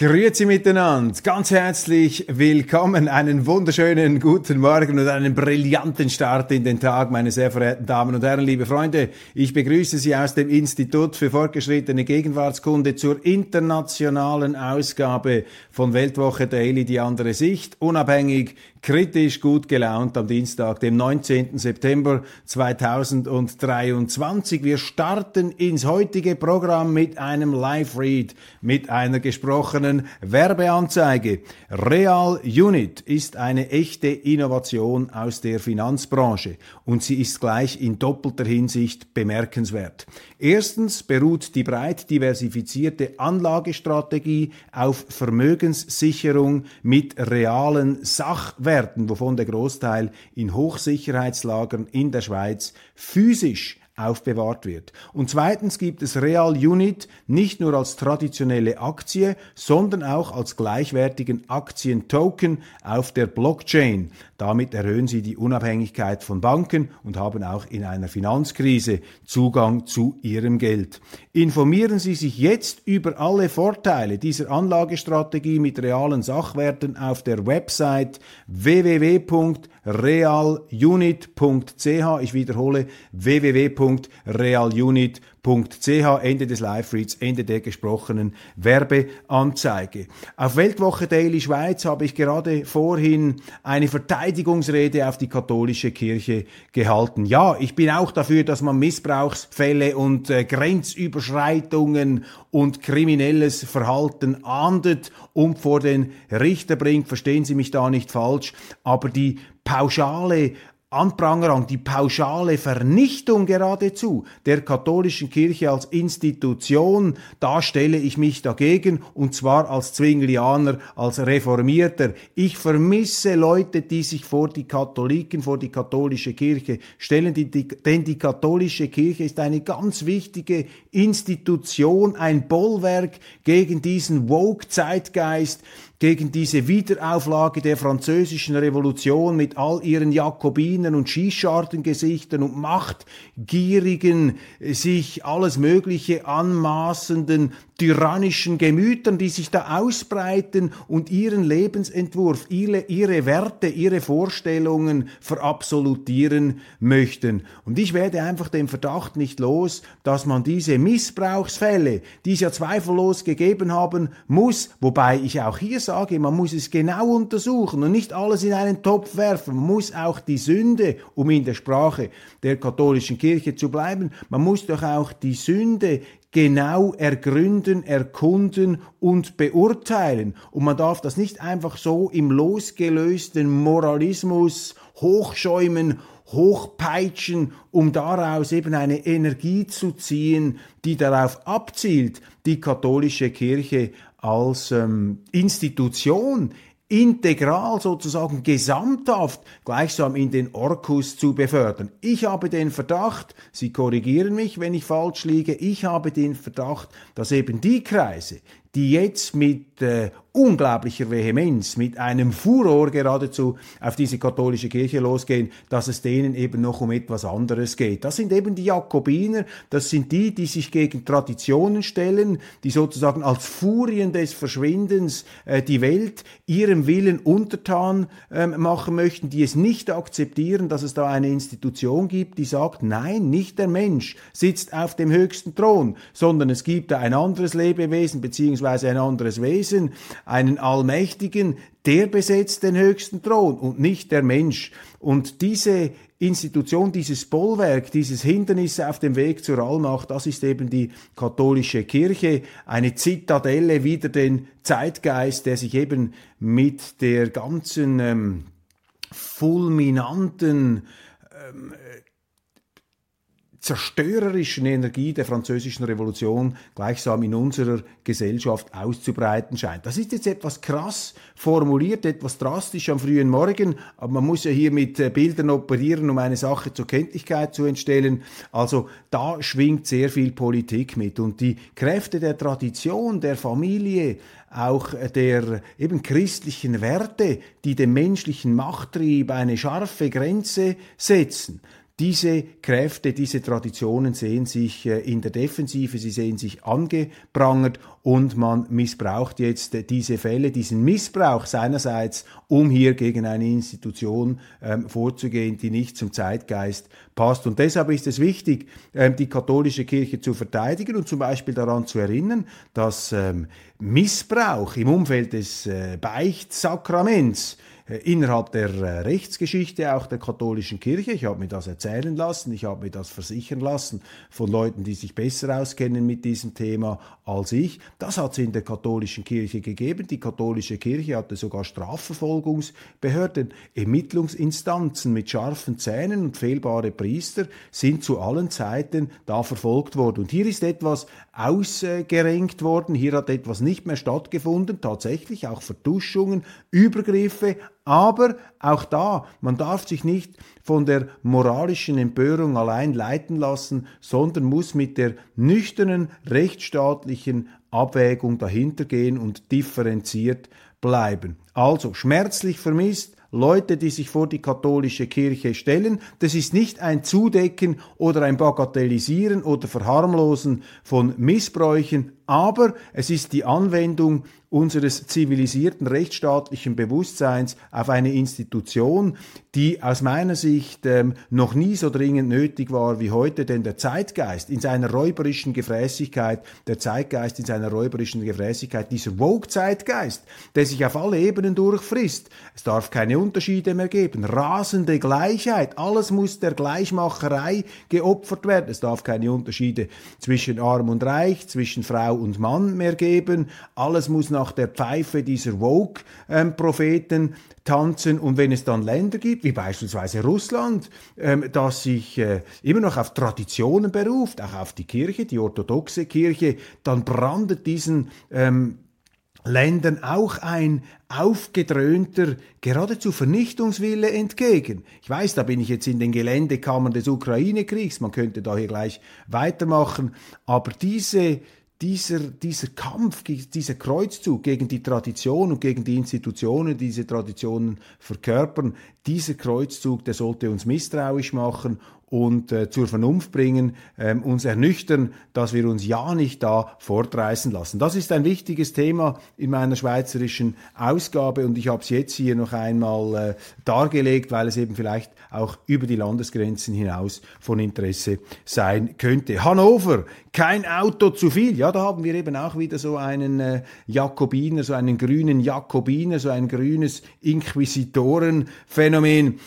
Grüezi miteinander, ganz herzlich willkommen, einen wunderschönen guten Morgen und einen brillanten Start in den Tag, meine sehr verehrten Damen und Herren, liebe Freunde. Ich begrüße Sie aus dem Institut für fortgeschrittene Gegenwartskunde zur internationalen Ausgabe von Weltwoche Daily, die andere Sicht, unabhängig, kritisch gut gelaunt am Dienstag, dem 19. September 2023. Wir starten ins heutige Programm mit einem Live-Read, mit einer gesprochenen Werbeanzeige. Real Unit ist eine echte Innovation aus der Finanzbranche und sie ist gleich in doppelter Hinsicht bemerkenswert. Erstens beruht die breit diversifizierte Anlagestrategie auf Vermögenssicherung mit realen Sachwerten, wovon der Großteil in Hochsicherheitslagern in der Schweiz physisch aufbewahrt wird. Und zweitens gibt es Real Unit nicht nur als traditionelle Aktie, sondern auch als gleichwertigen Aktientoken auf der Blockchain. Damit erhöhen sie die Unabhängigkeit von Banken und haben auch in einer Finanzkrise Zugang zu ihrem Geld. Informieren Sie sich jetzt über alle Vorteile dieser Anlagestrategie mit realen Sachwerten auf der Website www.realunit.ch. Ich wiederhole www.realunit.ch Ende des Live-Reads, Ende der gesprochenen Werbeanzeige. Auf Weltwoche Daily Schweiz habe ich gerade vorhin eine Verteidigungsrede auf die katholische Kirche gehalten. Ja, ich bin auch dafür, dass man Missbrauchsfälle und äh, Grenzüberschreitungen und kriminelles Verhalten ahndet und vor den Richter bringt. Verstehen Sie mich da nicht falsch, aber die pauschale Anprangerung, die pauschale Vernichtung geradezu der katholischen Kirche als Institution, da stelle ich mich dagegen und zwar als Zwinglianer, als Reformierter. Ich vermisse Leute, die sich vor die Katholiken, vor die katholische Kirche stellen, denn die katholische Kirche ist eine ganz wichtige Institution, ein Bollwerk gegen diesen Woke-Zeitgeist, gegen diese Wiederauflage der französischen Revolution mit all ihren Jakobinen und Schießschartengesichtern und machtgierigen, sich alles Mögliche anmaßenden tyrannischen Gemütern, die sich da ausbreiten und ihren Lebensentwurf, ihre, ihre Werte, ihre Vorstellungen verabsolutieren möchten. Und ich werde einfach den Verdacht nicht los, dass man diese Missbrauchsfälle, die es ja zweifellos gegeben haben muss, wobei ich auch hier sage, man muss es genau untersuchen und nicht alles in einen Topf werfen. Man muss auch die Sünde, um in der Sprache der katholischen Kirche zu bleiben, man muss doch auch die Sünde genau ergründen, erkunden und beurteilen. Und man darf das nicht einfach so im losgelösten Moralismus hochschäumen, hochpeitschen, um daraus eben eine Energie zu ziehen, die darauf abzielt, die katholische Kirche als ähm, Institution integral sozusagen gesamthaft gleichsam in den Orkus zu befördern. Ich habe den Verdacht, Sie korrigieren mich, wenn ich falsch liege, ich habe den Verdacht, dass eben die Kreise, die jetzt mit äh, unglaublicher Vehemenz, mit einem Furor geradezu auf diese katholische Kirche losgehen, dass es denen eben noch um etwas anderes geht. Das sind eben die Jakobiner, das sind die, die sich gegen Traditionen stellen, die sozusagen als Furien des Verschwindens äh, die Welt ihrem Willen untertan äh, machen möchten, die es nicht akzeptieren, dass es da eine Institution gibt, die sagt, nein, nicht der Mensch sitzt auf dem höchsten Thron, sondern es gibt da ein anderes Lebewesen beziehungsweise ein anderes Wesen, einen Allmächtigen, der besetzt den höchsten Thron und nicht der Mensch. Und diese Institution, dieses Bollwerk, dieses Hindernis auf dem Weg zur Allmacht, das ist eben die katholische Kirche, eine Zitadelle wider den Zeitgeist, der sich eben mit der ganzen ähm, fulminanten ähm, zerstörerischen Energie der französischen Revolution gleichsam in unserer Gesellschaft auszubreiten scheint. Das ist jetzt etwas krass formuliert, etwas drastisch am frühen Morgen, aber man muss ja hier mit äh, Bildern operieren, um eine Sache zur Kenntlichkeit zu entstellen. Also da schwingt sehr viel Politik mit und die Kräfte der Tradition, der Familie, auch der eben christlichen Werte, die dem menschlichen Machttrieb eine scharfe Grenze setzen. Diese Kräfte, diese Traditionen sehen sich äh, in der Defensive, sie sehen sich angeprangert und man missbraucht jetzt diese Fälle, diesen Missbrauch seinerseits, um hier gegen eine Institution ähm, vorzugehen, die nicht zum Zeitgeist passt. Und deshalb ist es wichtig, ähm, die katholische Kirche zu verteidigen und zum Beispiel daran zu erinnern, dass ähm, Missbrauch im Umfeld des äh, Beichtsakraments äh, innerhalb der äh, Rechtsgeschichte auch der katholischen Kirche. Ich habe mir das erzählen lassen, ich habe mir das versichern lassen von Leuten, die sich besser auskennen mit diesem Thema als ich. Das hat es in der katholischen Kirche gegeben. Die katholische Kirche hatte sogar Strafverfolgungsbehörden, Ermittlungsinstanzen mit scharfen Zähnen und fehlbare Priester sind zu allen Zeiten da verfolgt worden. Und hier ist etwas ausgerenkt worden, hier hat etwas nicht mehr stattgefunden, tatsächlich auch Vertuschungen, Übergriffe, aber auch da, man darf sich nicht von der moralischen Empörung allein leiten lassen, sondern muss mit der nüchternen rechtsstaatlichen Abwägung dahinter gehen und differenziert bleiben. Also schmerzlich vermisst, Leute, die sich vor die katholische Kirche stellen. Das ist nicht ein Zudecken oder ein Bagatellisieren oder Verharmlosen von Missbräuchen, aber es ist die Anwendung unseres zivilisierten rechtsstaatlichen Bewusstseins auf eine Institution, die aus meiner Sicht ähm, noch nie so dringend nötig war wie heute, denn der Zeitgeist in seiner räuberischen Gefräßigkeit, der Zeitgeist in seiner räuberischen Gefräßigkeit, dieser Woke-Zeitgeist, der sich auf alle Ebenen durchfrisst. Es darf keine Unterschiede mehr geben, rasende Gleichheit, alles muss der Gleichmacherei geopfert werden. Es darf keine Unterschiede zwischen Arm und Reich, zwischen Frau und Mann mehr geben, alles muss nach der Pfeife dieser Woke-Propheten tanzen. Und wenn es dann Länder gibt, wie beispielsweise Russland, ähm, das sich äh, immer noch auf Traditionen beruft, auch auf die Kirche, die orthodoxe Kirche, dann brandet diesen ähm, Ländern auch ein aufgedröhnter, geradezu Vernichtungswille entgegen. Ich weiß, da bin ich jetzt in den Geländekammern des Ukraine-Kriegs, man könnte da hier gleich weitermachen, aber diese dieser, dieser Kampf, dieser Kreuzzug gegen die Tradition und gegen die Institutionen, die diese Traditionen verkörpern, dieser Kreuzzug, der sollte uns misstrauisch machen und äh, zur Vernunft bringen, ähm, uns ernüchtern, dass wir uns ja nicht da fortreißen lassen. Das ist ein wichtiges Thema in meiner schweizerischen Ausgabe und ich habe es jetzt hier noch einmal äh, dargelegt, weil es eben vielleicht auch über die Landesgrenzen hinaus von Interesse sein könnte. Hannover, kein Auto zu viel. Ja, da haben wir eben auch wieder so einen äh, Jakobiner, so einen grünen Jakobiner, so ein grünes Inquisitorenphänomen.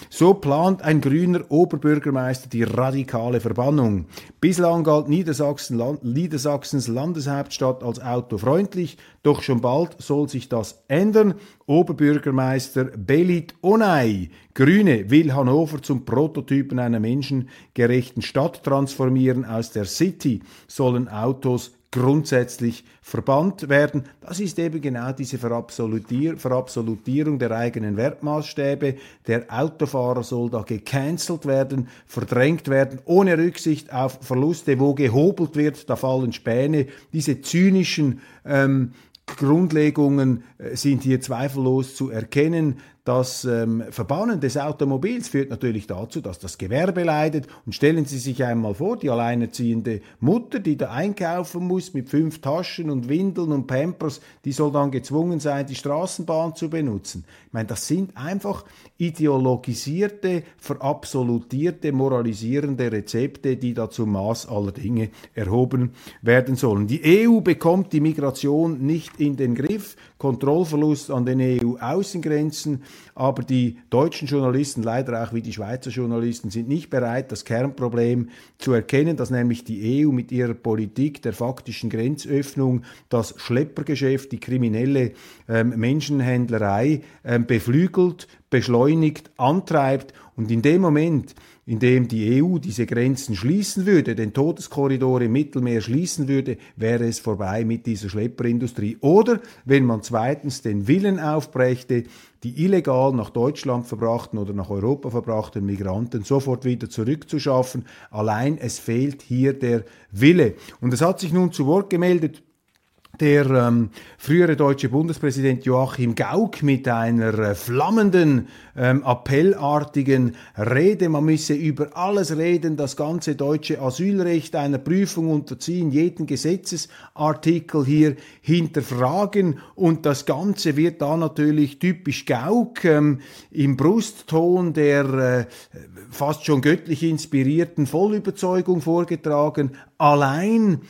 So plant ein grüner Oberbürgermeister die radikale Verbannung. Bislang galt Niedersachsen, Niedersachsens Landeshauptstadt als autofreundlich, doch schon bald soll sich das ändern. Oberbürgermeister Belit Onay, Grüne, will Hannover zum Prototypen einer menschengerechten Stadt transformieren. Aus der City sollen Autos grundsätzlich verbannt werden. Das ist eben genau diese Verabsolutier Verabsolutierung der eigenen Wertmaßstäbe. Der Autofahrer soll da gecancelt werden, verdrängt werden, ohne Rücksicht auf Verluste, wo gehobelt wird, da fallen Späne. Diese zynischen ähm, Grundlegungen äh, sind hier zweifellos zu erkennen. Das ähm, Verbannen des Automobils führt natürlich dazu, dass das Gewerbe leidet. Und stellen Sie sich einmal vor, die alleinerziehende Mutter, die da einkaufen muss mit fünf Taschen und Windeln und Pampers, die soll dann gezwungen sein, die Straßenbahn zu benutzen. Ich meine, das sind einfach ideologisierte, verabsolutierte, moralisierende Rezepte, die da zum Maß aller Dinge erhoben werden sollen. Die EU bekommt die Migration nicht in den Griff. Kontrollverlust an den EU-Außengrenzen, aber die deutschen Journalisten, leider auch wie die Schweizer Journalisten, sind nicht bereit, das Kernproblem zu erkennen, dass nämlich die EU mit ihrer Politik der faktischen Grenzöffnung das Schleppergeschäft, die kriminelle ähm, Menschenhändlerei ähm, beflügelt, beschleunigt, antreibt. Und in dem Moment, indem die EU diese Grenzen schließen würde, den Todeskorridor im Mittelmeer schließen würde, wäre es vorbei mit dieser Schlepperindustrie. Oder wenn man zweitens den Willen aufbrächte, die illegal nach Deutschland verbrachten oder nach Europa verbrachten Migranten sofort wieder zurückzuschaffen. Allein es fehlt hier der Wille. Und es hat sich nun zu Wort gemeldet der ähm, frühere deutsche Bundespräsident Joachim Gauck mit einer äh, flammenden, ähm, appellartigen Rede. Man müsse über alles reden, das ganze deutsche Asylrecht einer Prüfung unterziehen, jeden Gesetzesartikel hier hinterfragen und das Ganze wird da natürlich typisch Gauck ähm, im Brustton der äh, fast schon göttlich inspirierten Vollüberzeugung vorgetragen. Allein.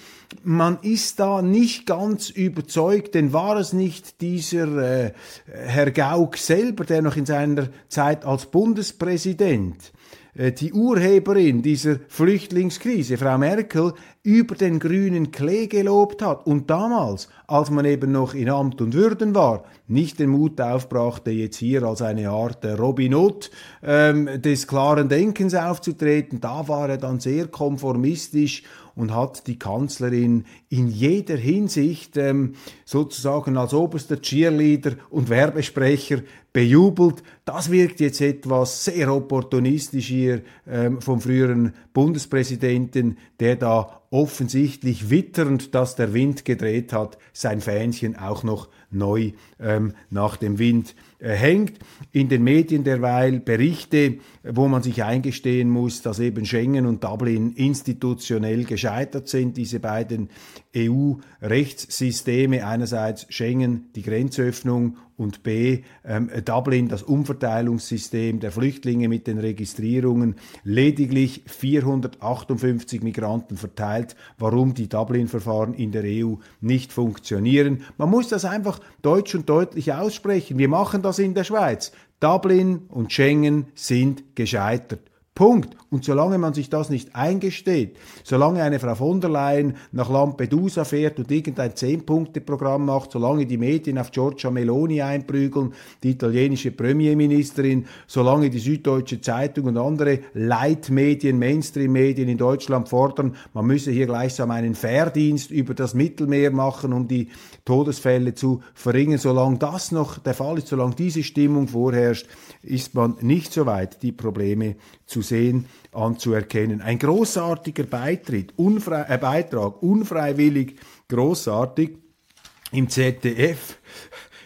Man ist da nicht ganz überzeugt, denn war es nicht dieser äh, Herr Gauck selber, der noch in seiner Zeit als Bundespräsident äh, die Urheberin dieser Flüchtlingskrise, Frau Merkel, über den grünen Klee gelobt hat und damals, als man eben noch in Amt und Würden war, nicht den Mut aufbrachte, jetzt hier als eine Art Robin Hood ähm, des klaren Denkens aufzutreten, da war er dann sehr konformistisch und hat die Kanzlerin in jeder Hinsicht ähm, sozusagen als oberster Cheerleader und Werbesprecher bejubelt. Das wirkt jetzt etwas sehr opportunistisch hier ähm, vom früheren Bundespräsidenten, der da offensichtlich witternd, dass der Wind gedreht hat, sein Fähnchen auch noch neu ähm, nach dem Wind hängt. In den Medien derweil Berichte, wo man sich eingestehen muss, dass eben Schengen und Dublin institutionell gescheitert sind, diese beiden EU-Rechtssysteme, einerseits Schengen, die Grenzöffnung und B, ähm, Dublin, das Umverteilungssystem der Flüchtlinge mit den Registrierungen, lediglich 458 Migranten verteilt, warum die Dublin-Verfahren in der EU nicht funktionieren. Man muss das einfach deutsch und deutlich aussprechen. Wir machen das in der Schweiz. Dublin und Schengen sind gescheitert. Punkt. Und solange man sich das nicht eingesteht, solange eine Frau von der Leyen nach Lampedusa fährt und irgendein Zehn-Punkte-Programm macht, solange die Medien auf Giorgia Meloni einprügeln, die italienische Premierministerin, solange die Süddeutsche Zeitung und andere Leitmedien, Mainstream-Medien in Deutschland fordern, man müsse hier gleichsam einen Fairdienst über das Mittelmeer machen, um die Todesfälle zu verringern. Solange das noch der Fall ist, solange diese Stimmung vorherrscht, ist man nicht so weit, die Probleme zu sehen, anzuerkennen. Ein großartiger Beitritt, unfrei, äh, Beitrag, unfreiwillig großartig im ZDF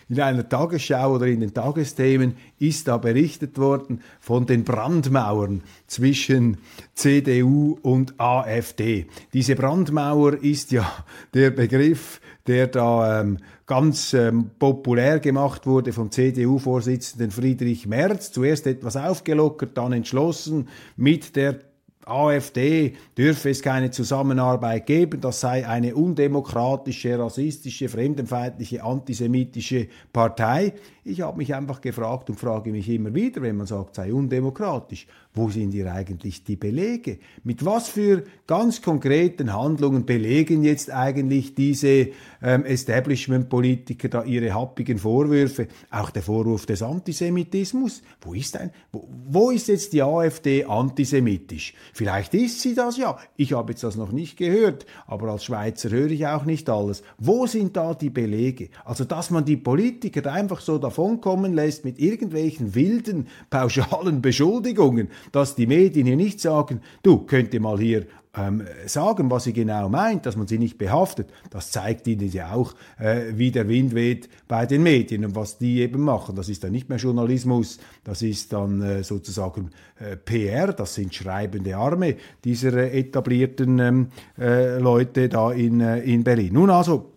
in einer Tagesschau oder in den Tagesthemen ist da berichtet worden von den Brandmauern zwischen CDU und AfD. Diese Brandmauer ist ja der Begriff, der da ähm, ganz ähm, populär gemacht wurde vom CDU-Vorsitzenden Friedrich Merz. Zuerst etwas aufgelockert, dann entschlossen mit der AfD dürfe es keine Zusammenarbeit geben, das sei eine undemokratische, rassistische, fremdenfeindliche, antisemitische Partei. Ich habe mich einfach gefragt und frage mich immer wieder, wenn man sagt, sei undemokratisch, wo sind hier eigentlich die Belege? Mit was für ganz konkreten Handlungen belegen jetzt eigentlich diese ähm, Establishment-Politiker da ihre happigen Vorwürfe? Auch der Vorwurf des Antisemitismus. Wo ist, ein, wo, wo ist jetzt die AfD antisemitisch? Vielleicht ist sie das ja. Ich habe jetzt das noch nicht gehört, aber als Schweizer höre ich auch nicht alles. Wo sind da die Belege? Also, dass man die Politiker da einfach so da davonkommen lässt mit irgendwelchen wilden, pauschalen Beschuldigungen, dass die Medien hier nicht sagen, du könnt ihr mal hier ähm, sagen, was sie genau meint, dass man sie nicht behaftet, das zeigt ihnen ja auch, äh, wie der Wind weht bei den Medien und was die eben machen. Das ist dann nicht mehr Journalismus, das ist dann äh, sozusagen äh, PR, das sind schreibende Arme dieser äh, etablierten ähm, äh, Leute da in, äh, in Berlin. Nun also,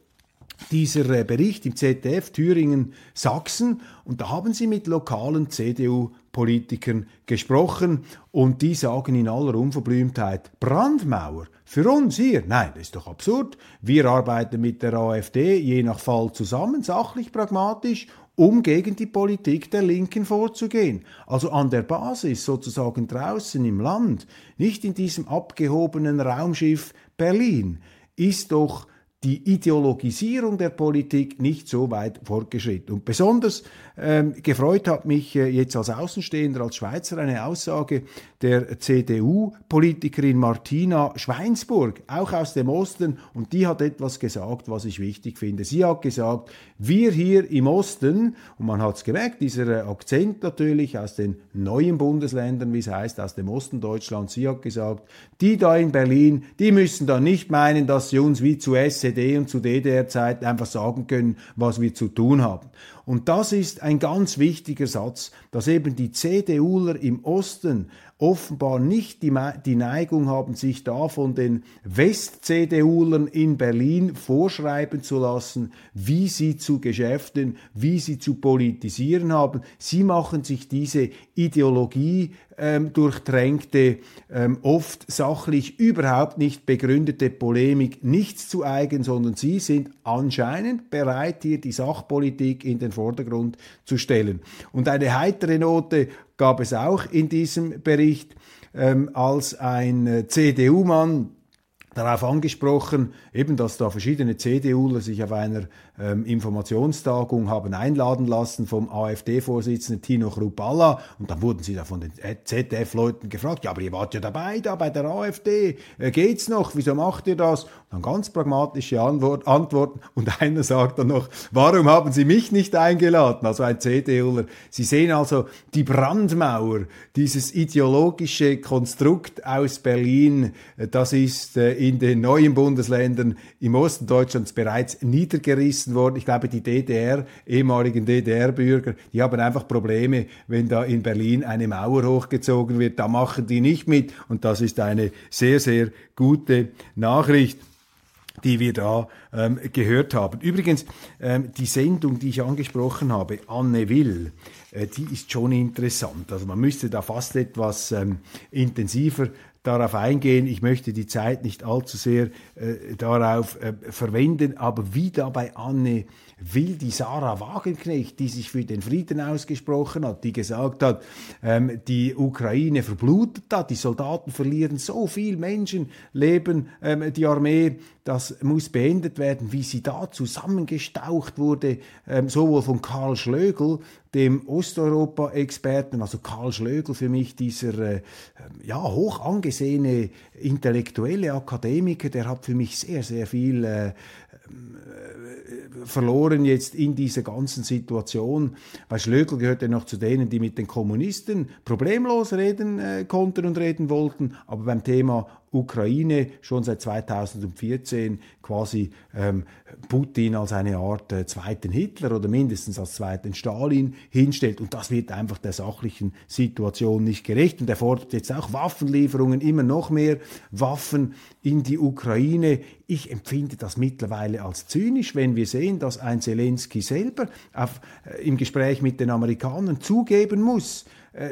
dieser äh, Bericht im ZDF Thüringen Sachsen und da haben sie mit lokalen CDU-Politikern gesprochen und die sagen in aller Unverblümtheit, Brandmauer für uns hier? Nein, das ist doch absurd. Wir arbeiten mit der AfD je nach Fall zusammen, sachlich, pragmatisch um gegen die Politik der Linken vorzugehen. Also an der Basis, sozusagen draußen im Land, nicht in diesem abgehobenen Raumschiff Berlin, ist doch die Ideologisierung der Politik nicht so weit fortgeschritten. Und besonders ähm, gefreut hat mich äh, jetzt als Außenstehender, als Schweizer eine Aussage der CDU-Politikerin Martina Schweinsburg, auch aus dem Osten, und die hat etwas gesagt, was ich wichtig finde. Sie hat gesagt, wir hier im Osten, und man hat es gemerkt, dieser Akzent natürlich aus den neuen Bundesländern, wie es heißt, aus dem Osten Deutschlands, sie hat gesagt, die da in Berlin, die müssen da nicht meinen, dass sie uns wie zu SED und zu DDR-Zeit einfach sagen können, was wir zu tun haben. Und das ist ein ganz wichtiger Satz, dass eben die CDUler im Osten offenbar nicht die, die Neigung haben, sich da von den West-CDUlern in Berlin vorschreiben zu lassen, wie sie zu Geschäften, wie sie zu politisieren haben. Sie machen sich diese Ideologie ähm, durchtränkte, ähm, oft sachlich überhaupt nicht begründete Polemik nichts zu eigen, sondern sie sind anscheinend bereit, hier die Sachpolitik in den Vordergrund zu stellen. Und eine heitere Note gab es auch in diesem Bericht, ähm, als ein äh, CDU-Mann darauf angesprochen, eben, dass da verschiedene CDUler sich auf einer ähm, Informationstagung haben einladen lassen vom AfD-Vorsitzenden Tino Chrupalla und dann wurden sie da von den ZDF-Leuten gefragt, ja, aber ihr wart ja dabei da bei der AfD, äh, geht's noch, wieso macht ihr das? Und dann ganz pragmatische Antwort, Antworten und einer sagt dann noch, warum haben Sie mich nicht eingeladen? Also ein CDUler. Sie sehen also die Brandmauer, dieses ideologische Konstrukt aus Berlin, äh, das ist äh, in den neuen Bundesländern im Osten Deutschlands bereits niedergerissen worden. Ich glaube, die DDR, ehemaligen DDR-Bürger, die haben einfach Probleme, wenn da in Berlin eine Mauer hochgezogen wird. Da machen die nicht mit. Und das ist eine sehr, sehr gute Nachricht die wir da ähm, gehört haben. Übrigens, ähm, die Sendung, die ich angesprochen habe, Anne Will, äh, die ist schon interessant. Also man müsste da fast etwas ähm, intensiver darauf eingehen. Ich möchte die Zeit nicht allzu sehr äh, darauf äh, verwenden, aber wie da bei Anne will die Sarah Wagenknecht, die sich für den Frieden ausgesprochen hat, die gesagt hat, ähm, die Ukraine verblutet da, die Soldaten verlieren so viel Menschenleben, ähm, die Armee, das muss beendet werden, wie sie da zusammengestaucht wurde, ähm, sowohl von Karl Schlögel, dem Osteuropa-Experten, also Karl Schlögel für mich, dieser äh, ja, hoch angesehene intellektuelle Akademiker, der hat für mich sehr, sehr viel äh, verloren jetzt in dieser ganzen Situation. Weil Schlögl gehört ja noch zu denen, die mit den Kommunisten problemlos reden äh, konnten und reden wollten, aber beim Thema Ukraine schon seit 2014 quasi ähm, Putin als eine Art äh, zweiten Hitler oder mindestens als zweiten Stalin hinstellt. Und das wird einfach der sachlichen Situation nicht gerecht. Und er fordert jetzt auch Waffenlieferungen, immer noch mehr Waffen in die Ukraine. Ich empfinde das mittlerweile als zynisch, wenn wir sehen, dass ein Zelensky selber auf, äh, im Gespräch mit den Amerikanern zugeben muss,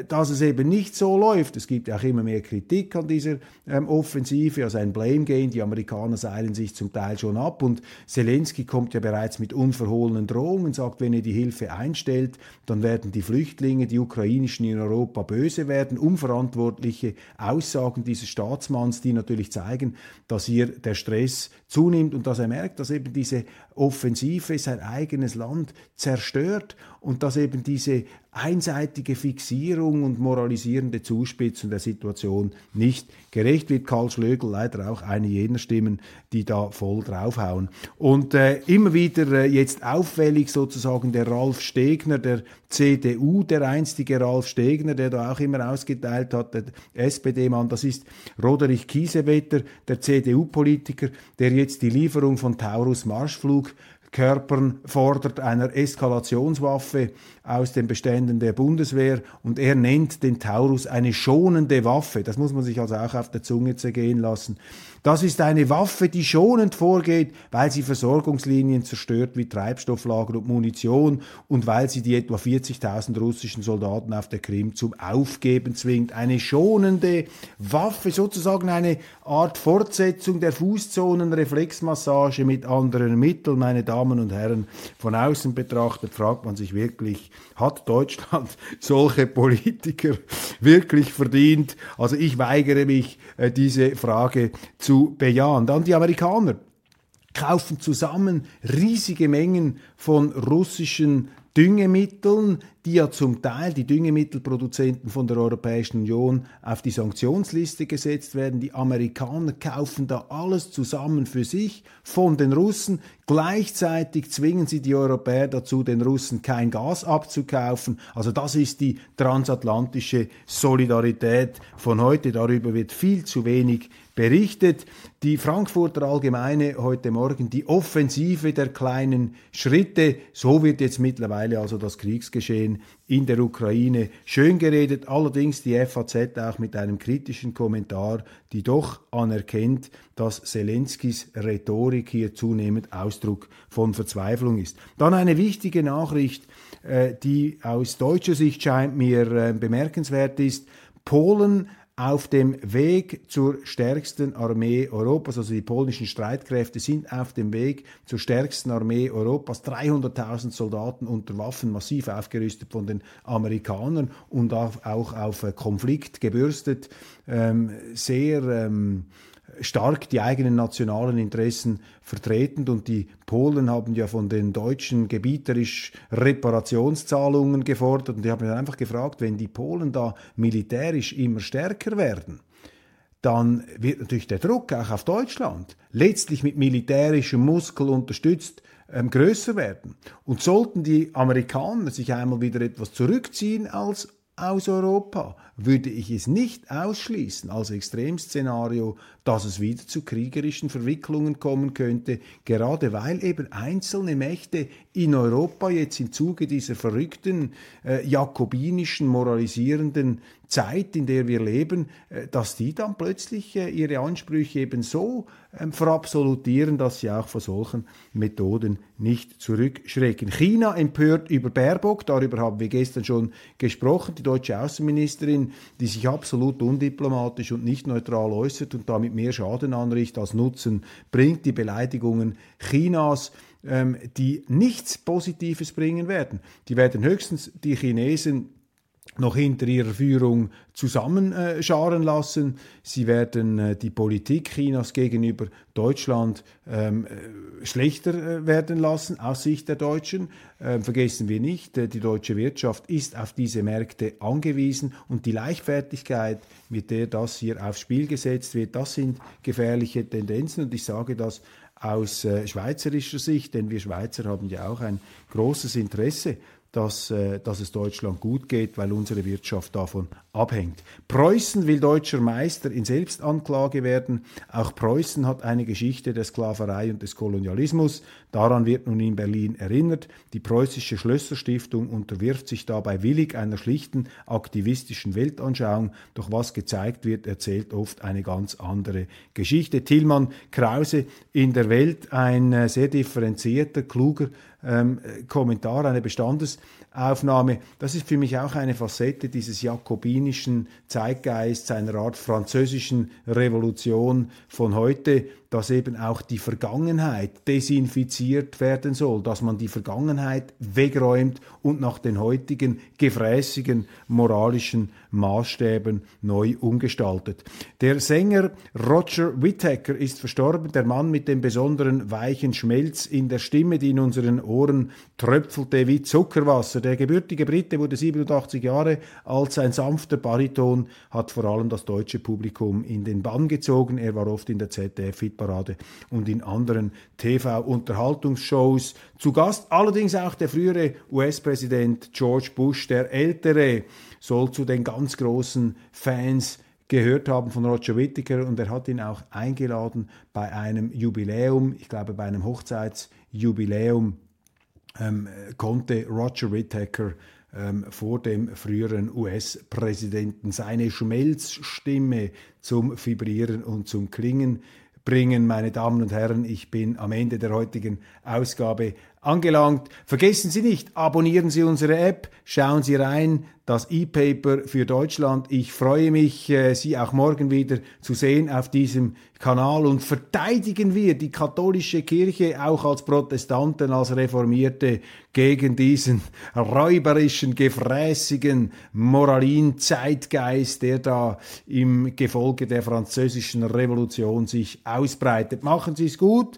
dass es eben nicht so läuft. Es gibt auch immer mehr Kritik an dieser ähm, Offensive, also ein Blame Game. Die Amerikaner seilen sich zum Teil schon ab und Zelensky kommt ja bereits mit unverhohlenen Drohungen, sagt, wenn ihr die Hilfe einstellt, dann werden die Flüchtlinge, die ukrainischen in Europa böse werden. Unverantwortliche Aussagen dieses Staatsmanns, die natürlich zeigen, dass hier der Stress zunimmt und dass er merkt, dass eben diese Offensive sein eigenes Land zerstört und dass eben diese einseitige Fixierung und moralisierende Zuspitzung der Situation nicht gerecht wird. Karl Schlögel leider auch eine jener Stimmen, die da voll draufhauen. Und äh, immer wieder äh, jetzt auffällig sozusagen der Ralf Stegner, der CDU, der einstige Ralf Stegner, der da auch immer ausgeteilt hat, der SPD-Mann, das ist Roderich Kiesewetter, der CDU-Politiker, der jetzt die Lieferung von Taurus Marschflug Körpern fordert einer Eskalationswaffe aus den Beständen der Bundeswehr und er nennt den Taurus eine schonende Waffe. Das muss man sich also auch auf der Zunge zergehen lassen. Das ist eine Waffe, die schonend vorgeht, weil sie Versorgungslinien zerstört wie Treibstofflager und Munition und weil sie die etwa 40.000 russischen Soldaten auf der Krim zum Aufgeben zwingt. Eine schonende Waffe, sozusagen eine Art Fortsetzung der Fußzonenreflexmassage mit anderen Mitteln. Meine Damen und Herren, von außen betrachtet fragt man sich wirklich, hat Deutschland solche Politiker wirklich verdient? Also ich weigere mich, äh, diese Frage zu bejahen. Dann die Amerikaner kaufen zusammen riesige Mengen von russischen Düngemitteln, die ja zum Teil die Düngemittelproduzenten von der Europäischen Union auf die Sanktionsliste gesetzt werden. Die Amerikaner kaufen da alles zusammen für sich von den Russen. Gleichzeitig zwingen sie die Europäer dazu, den Russen kein Gas abzukaufen. Also das ist die transatlantische Solidarität von heute. Darüber wird viel zu wenig berichtet. Die Frankfurter Allgemeine heute Morgen, die Offensive der kleinen Schritte. So wird jetzt mittlerweile also das Kriegsgeschehen in der Ukraine schön geredet. Allerdings die FAZ auch mit einem kritischen Kommentar, die doch anerkennt, dass Zelenskis Rhetorik hier zunehmend Ausdruck von Verzweiflung ist. Dann eine wichtige Nachricht, äh, die aus deutscher Sicht scheint mir äh, bemerkenswert ist. Polen auf dem Weg zur stärksten Armee Europas, also die polnischen Streitkräfte sind auf dem Weg zur stärksten Armee Europas, 300.000 Soldaten unter Waffen, massiv aufgerüstet von den Amerikanern und auch, auf Konflikt gebürstet, ähm, sehr ähm, stark die eigenen nationalen Interessen vertretend und die Polen haben ja von den Deutschen gebieterisch Reparationszahlungen gefordert und die haben dann einfach gefragt, wenn die Polen da militärisch immer stärker werden, dann wird natürlich der Druck auch auf Deutschland letztlich mit militärischem Muskel unterstützt ähm, größer werden. Und sollten die Amerikaner sich einmal wieder etwas zurückziehen als aus Europa, würde ich es nicht ausschließen als Extremszenario, dass es wieder zu kriegerischen Verwicklungen kommen könnte, gerade weil eben einzelne Mächte in Europa jetzt im Zuge dieser verrückten äh, jakobinischen, moralisierenden Zeit, in der wir leben, äh, dass die dann plötzlich äh, ihre Ansprüche eben so ähm, verabsolutieren, dass sie auch vor solchen Methoden nicht zurückschrecken. China empört über Baerbock, darüber haben wir gestern schon gesprochen, die deutsche Außenministerin, die sich absolut undiplomatisch und nicht neutral äußert und damit mehr Schaden anrichtet als Nutzen bringt, die Beleidigungen Chinas ähm, die nichts Positives bringen werden. Die werden höchstens die Chinesen noch hinter ihrer Führung zusammenscharen lassen. Sie werden äh, die Politik Chinas gegenüber Deutschland ähm, äh, schlechter äh, werden lassen aus Sicht der Deutschen. Ähm, vergessen wir nicht, äh, die deutsche Wirtschaft ist auf diese Märkte angewiesen und die Leichtfertigkeit, mit der das hier aufs Spiel gesetzt wird, das sind gefährliche Tendenzen und ich sage das aus äh, schweizerischer Sicht, denn wir Schweizer haben ja auch ein großes Interesse dass, äh, dass es Deutschland gut geht, weil unsere Wirtschaft davon abhängt. Preußen will deutscher Meister in Selbstanklage werden. Auch Preußen hat eine Geschichte der Sklaverei und des Kolonialismus. Daran wird nun in Berlin erinnert. Die preußische Schlösserstiftung unterwirft sich dabei willig einer schlichten aktivistischen Weltanschauung. Doch was gezeigt wird, erzählt oft eine ganz andere Geschichte. Tillmann Krause in der Welt, ein äh, sehr differenzierter, kluger ähm, Kommentar, eine Bestandesaufnahme. Das ist für mich auch eine Facette dieses jakobinischen Zeitgeists, einer Art französischen Revolution von heute, dass eben auch die Vergangenheit desinfiziert werden soll, dass man die Vergangenheit wegräumt und nach den heutigen gefräßigen moralischen Maßstäben neu umgestaltet. Der Sänger Roger Whittaker ist verstorben, der Mann mit dem besonderen weichen Schmelz in der Stimme, die in unseren Ohren tröpfelte wie Zuckerwasser. Der gebürtige Brite wurde 87 Jahre alt, sein sanfter Bariton hat vor allem das deutsche Publikum in den Bann gezogen. Er war oft in der ZDF Hitparade und in anderen TV-Unterhaltungsshows zu Gast. Allerdings auch der frühere US-Präsident George Bush, der ältere, soll zu den ganz großen Fans gehört haben von Roger Whittaker und er hat ihn auch eingeladen bei einem Jubiläum, ich glaube bei einem Hochzeitsjubiläum ähm, konnte Roger Whittaker ähm, vor dem früheren US-Präsidenten seine Schmelzstimme zum Vibrieren und zum Klingen bringen. Meine Damen und Herren, ich bin am Ende der heutigen Ausgabe angelangt. Vergessen Sie nicht, abonnieren Sie unsere App, schauen Sie rein, das E-Paper für Deutschland. Ich freue mich, äh, Sie auch morgen wieder zu sehen auf diesem Kanal und verteidigen wir die katholische Kirche auch als Protestanten, als Reformierte gegen diesen räuberischen, gefräßigen Moralin-Zeitgeist, der da im Gefolge der französischen Revolution sich ausbreitet. Machen Sie es gut